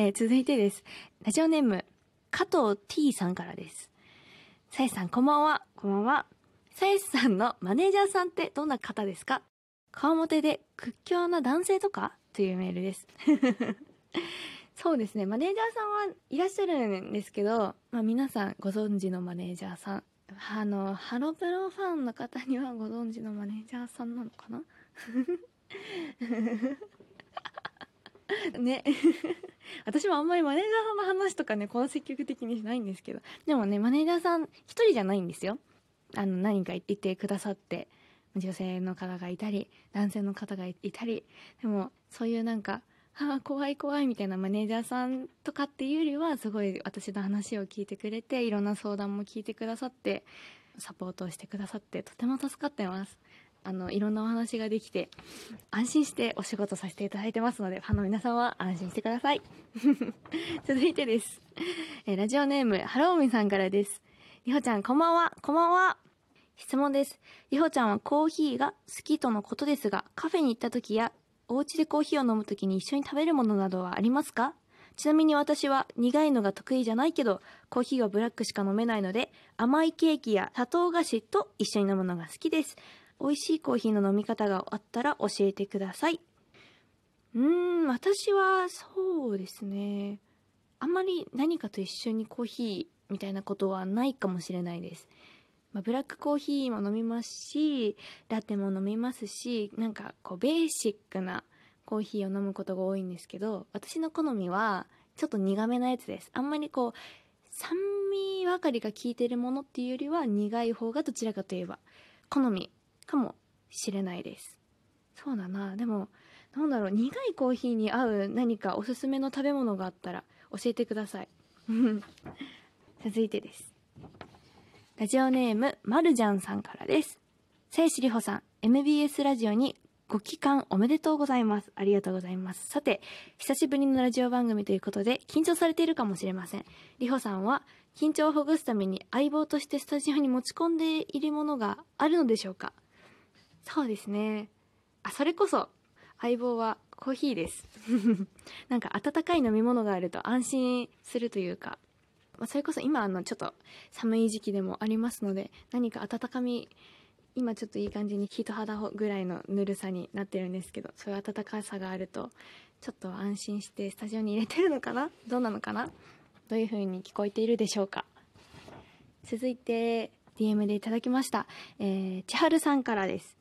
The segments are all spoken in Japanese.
えー続いてです。ラジオネーム、加藤 T さんからです。さやしさん、こんばんは。こんばんは。さやしさんのマネージャーさんってどんな方ですか？顔モテで屈強な男性とか？というメールです。そうですね。マネージャーさんはいらっしゃるんですけど、まあ皆さんご存知のマネージャーさん。あの、ハロプロファンの方にはご存知のマネージャーさんなのかな？ね。私もあんまりマネージャーさんの話とかね、こう積極的にしないんですけど。でもね、マネージャーさん一人じゃないんですよ。あの、何か言ってくださって、女性の方がいたり、男性の方がいたり、でも、そういうなんか、ああ、怖い怖いみたいなマネージャーさんとかっていうよりは、すごい私の話を聞いてくれて、いろんな相談も聞いてくださって、サポートをしてくださって、とても助かってます。あの、いろんなお話ができて、安心してお仕事させていただいてますので、ファンの皆さんは安心してください。続いてです。えラジオネーム、ハローミさんからです。りほちゃん、こんばんは。こんばんは。質問です。りほちゃんはコーヒーが好きとのことですが、カフェに行った時や、お家でコーヒーを飲む時に一緒に食べるものなどはありますか？ちなみに私は苦いのが得意じゃないけど、コーヒーはブラックしか飲めないので、甘いケーキや砂糖菓子と一緒に飲むのが好きです。美味しいコーヒーの飲み方があったら教えてください。うーん、私はそうですね。あんまり何かと一緒にコーヒーみたいなことはないかもしれないです。まあ、ブラックコーヒーも飲みますし、ラテも飲みますし、なんかこうベーシックなコーヒーを飲むことが多いんですけど、私の好みはちょっと苦めなやつです。あんまりこう、酸味ばかりが効いてるものっていうよりは苦い方がどちらかといえば好みかもしれないです。そうだな。でも、なんだろう、苦いコーヒーに合う何かおすすめの食べ物があったら教えてください。続いてです。ラジオネーム、まるじゃんさんからです。せいしりほさん、MBS ラジオにご帰還おめでとうございます。ありがとうございます。さて、久しぶりのラジオ番組ということで、緊張されているかもしれません。りほさんは、緊張をほぐすために相棒としてスタジオに持ち込んでいるものがあるのでしょうか？そうですね。あ、それこそ、相棒はコーヒーです。なんか温かい飲み物があると安心するというか、まあ、それこそ今あのちょっと寒い時期でもありますので何か温かみ今ちょっといい感じに人肌ぐらいのぬるさになってるんですけどそういう温かさがあるとちょっと安心してスタジオに入れてるのかな？どうなのかな？どういう風に聞こえているでしょうか？続いて DM でいただきました、えー、千春さんからです。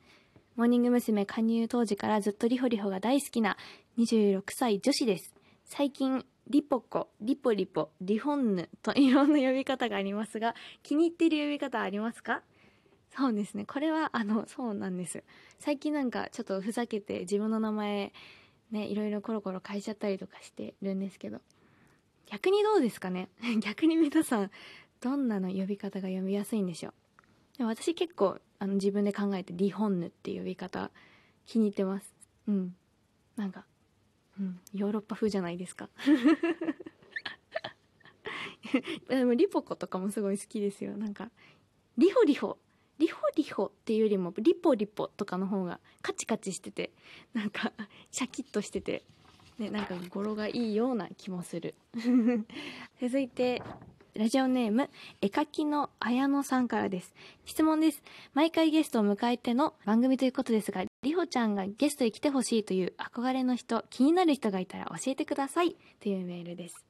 モーニング娘。加入当時からずっとリホリホが大好きな26歳女子です。最近、リポコ、リポリポ、リホンヌといろんな呼び方がありますが、気に入ってる呼び方ありますか？そうですね。これは、あの、そうなんです。最近なんかちょっとふざけて自分の名前、ね、いろいろコロコロ変えちゃったりとかしてるんですけど、逆にどうですかね？逆に皆さん、どんなの呼び方が読みやすいんでしょう？で私結構あの自分で考えてリホンヌっていう呼び方気に入ってます。うん。なんか、うん、ヨーロッパ風じゃないですか。でもリポコとかもすごい好きですよ。なんかリホリホ。リホリホっていうよりもリポリポとかの方がカチカチしててなんかシャキッとしててねなんか語呂がいいような気もする。続いてラジオネーム、絵描きの綾野さんからです。質問です。毎回ゲストを迎えての番組ということですが、りほちゃんがゲストに来てほしいという憧れの人、気になる人がいたら教えてください。というメールです。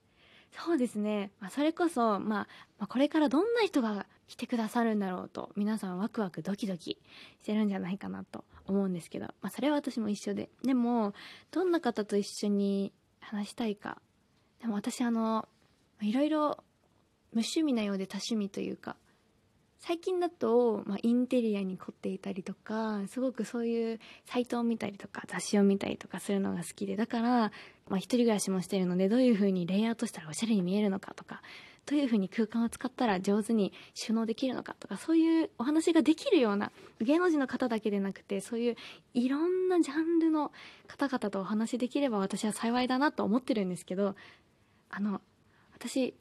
そうですね。まあ、それこそ、まあ、まあ、これからどんな人が来てくださるんだろうと、皆さんワクワクドキドキしてるんじゃないかなと思うんですけど、まあ、それは私も一緒で。でも、どんな方と一緒に話したいか。でも私、あの、いろいろ無趣味なようで多趣味というか最近だと、まあ、インテリアに凝っていたりとかすごくそういうサイトを見たりとか雑誌を見たりとかするのが好きでだから、まあ、一人暮らしもしてるのでどういう風にレイアウトしたらおしゃれに見えるのかとかどういう風に空間を使ったら上手に収納できるのかとかそういうお話ができるような芸能人の方だけでなくてそういういろんなジャンルの方々とお話できれば私は幸いだなと思ってるんですけどあの私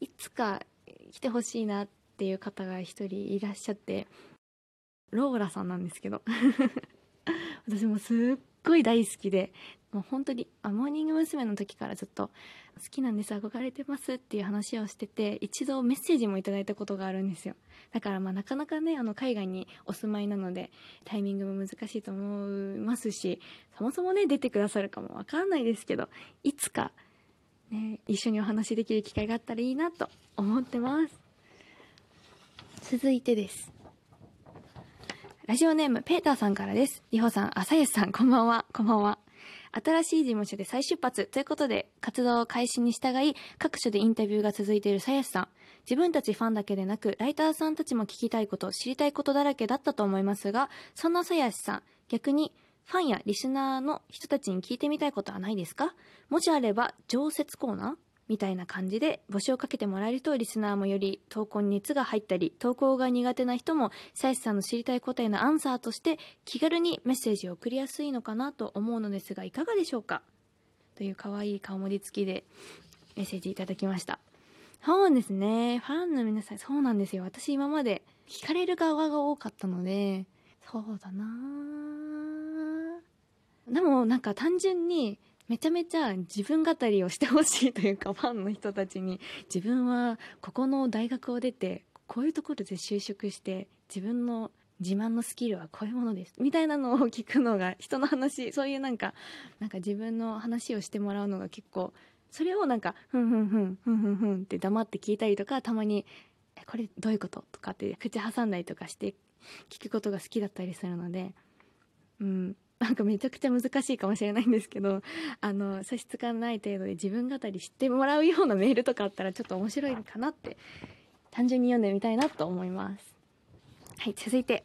いつか来てほしいなっていう方が一人いらっしゃってローラさんなんですけど 私もすっごい大好きでもう本当にあモーニング娘。の時からずっと好きなんです憧れてますっていう話をしてて一度メッセージもいただいたことがあるんですよだからまあなかなかねあの海外にお住まいなのでタイミングも難しいと思いますしそもそもね出てくださるかもわかんないですけどいつかね一緒にお話しできる機会があったらいいなと思ってます。続いてです。ラジオネームペーターさんからです。りほさんあさゆさんこんばんは。こんばんは。新しい事務所で再出発。ということで活動開始に従い各所でインタビューが続いているさやしさん。自分たちファンだけでなくライターさんたちも聞きたいこと知りたいことだらけだったと思いますがそんなさやしさん逆にファンやリスナーの人たちに聞いてみたいことはないですか？もしあれば常設コーナーみたいな感じで募集をかけてもらえるとリスナーもより投稿に熱が入ったり投稿が苦手な人も鞘師さんの知りたい答えのアンサーとして気軽にメッセージを送りやすいのかなと思うのですがいかがでしょうか？という可愛い顔文字付きでメッセージいただきました。そうですね。ファンの皆さんそうなんですよ。私今まで聞かれる側が多かったのでそうだなぁ。でもなんか単純にめちゃめちゃ自分語りをしてほしいというか ファンの人たちに自分はここの大学を出てこういうところで就職して自分の自慢のスキルはこういうものですみたいなのを聞くのが人の話そういうなんかなんか自分の話をしてもらうのが結構それをなんかふんふんふんふんふんふんって黙って聞いたりとかたまに「これどういうこと?」とかって口挟んだりとかして聞くことが好きだったりするのでうんなんかめちゃくちゃ難しいかもしれないんですけどあの差し支えない程度で自分語りしてもらうようなメールとかあったらちょっと面白いかなって単純に読んでみたいなと思います。はい続いて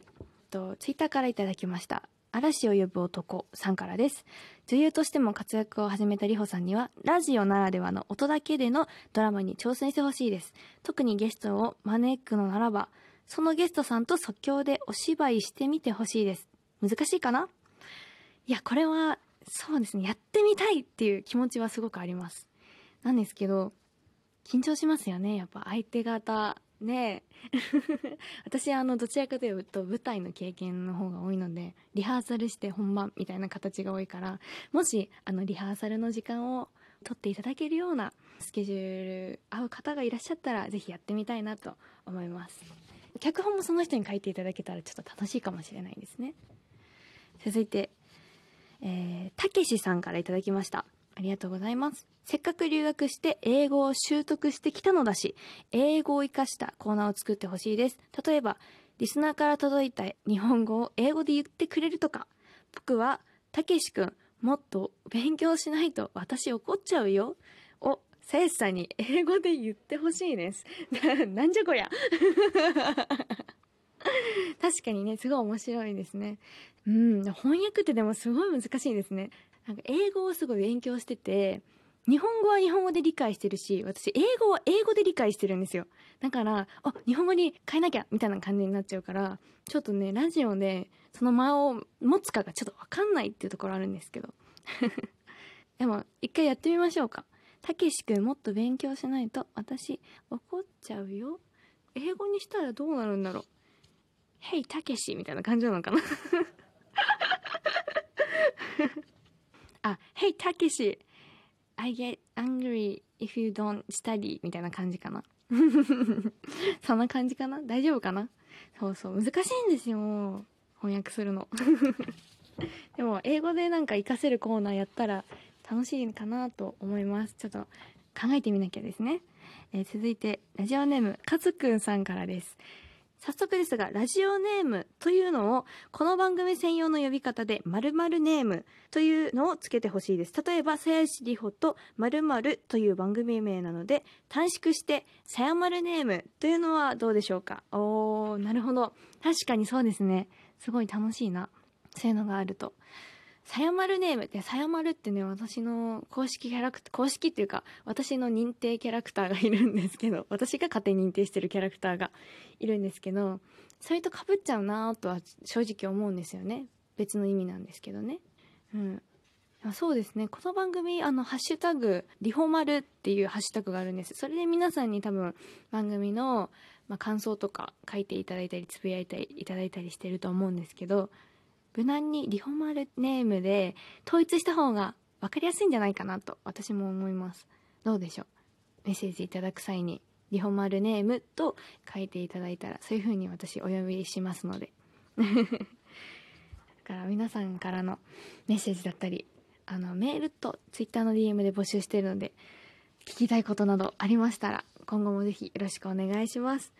とツイッターからいただきました。嵐を呼ぶ男さんからです。女優としても活躍を始めたりほさんにはラジオならではの音だけでのドラマに挑戦してほしいです。特にゲストを招くのならばそのゲストさんと即興でお芝居してみてほしいです。難しいかな？いや、これは、そうですね、やってみたいっていう気持ちはすごくあります。なんですけど、緊張しますよね、やっぱ相手方。ね 私あのどちらかというと舞台の経験の方が多いのでリハーサルして本番みたいな形が多いからもしあのリハーサルの時間を取っていただけるようなスケジュール合う方がいらっしゃったらぜひやってみたいなと思います脚本もその人に書いていただけたらちょっと楽しいかもしれないですね続いてえー、たけしさんから頂きました。ありがとうございます。せっかく留学して英語を習得してきたのだし、英語を活かしたコーナーを作ってほしいです。例えば、リスナーから届いた日本語を英語で言ってくれるとか、僕は、たけしくん、もっと勉強しないと私怒っちゃうよ。を、さやしさんに英語で言ってほしいです。なんじゃこりゃ。確かにね、すごい面白いですね。うん、翻訳ってでもすごい難しいですね。なんか英語をすごい勉強してて、日本語は日本語で理解してるし、私英語は英語で理解してるんですよ。だから、あ、日本語に変えなきゃみたいな感じになっちゃうから、ちょっとね、ラジオでその間を持つかがちょっとわかんないっていうところあるんですけど。でも、一回やってみましょうか。たけし君もっと勉強しないと私怒っちゃうよ。英語にしたらどうなるんだろう。Hey たけしみたいな感じなのかな？あ、Hey たけし I get angry if you don't study みたいな感じかな？そんな感じかな？大丈夫かな？そうそう難しいんですよ。翻訳するの。でも英語でなんか活かせるコーナーやったら楽しいかなと思います。ちょっと考えてみなきゃですね、えー、続いてラジオネームかずくんさんからです。早速ですが、ラジオネームというのを、この番組専用の呼び方で、〇〇ネームというのをつけてほしいです。例えば、さやしりほと〇〇という番組名なので、短縮して、さやまるネームというのはどうでしょうか？おー、なるほど。確かにそうですね。すごい楽しいな。そういうのがあると。さやまるネームって、さやまるってね、私の公式キャラクター、公式っていうか、私の認定キャラクターがいるんですけど、私が勝手に認定してるキャラクターがいるんですけど、それと被っちゃうなとは正直思うんですよね。別の意味なんですけどね。うん。そうですね。この番組、あの、ハッシュタグ、リホマルっていうハッシュタグがあるんです。それで皆さんに多分、番組の、まあ、感想とか書いていただいたり、つぶやいていただいたりしてると思うんですけど、無難にリホマルネームで統一した方が分かりやすいんじゃないかなと私も思います。どうでしょう？メッセージいただく際にリホマルネームと書いていただいたらそういう風に私お呼びしますので。だから皆さんからのメッセージだったりあのメールと Twitter の DM で募集してるので聞きたいことなどありましたら今後もぜひよろしくお願いします。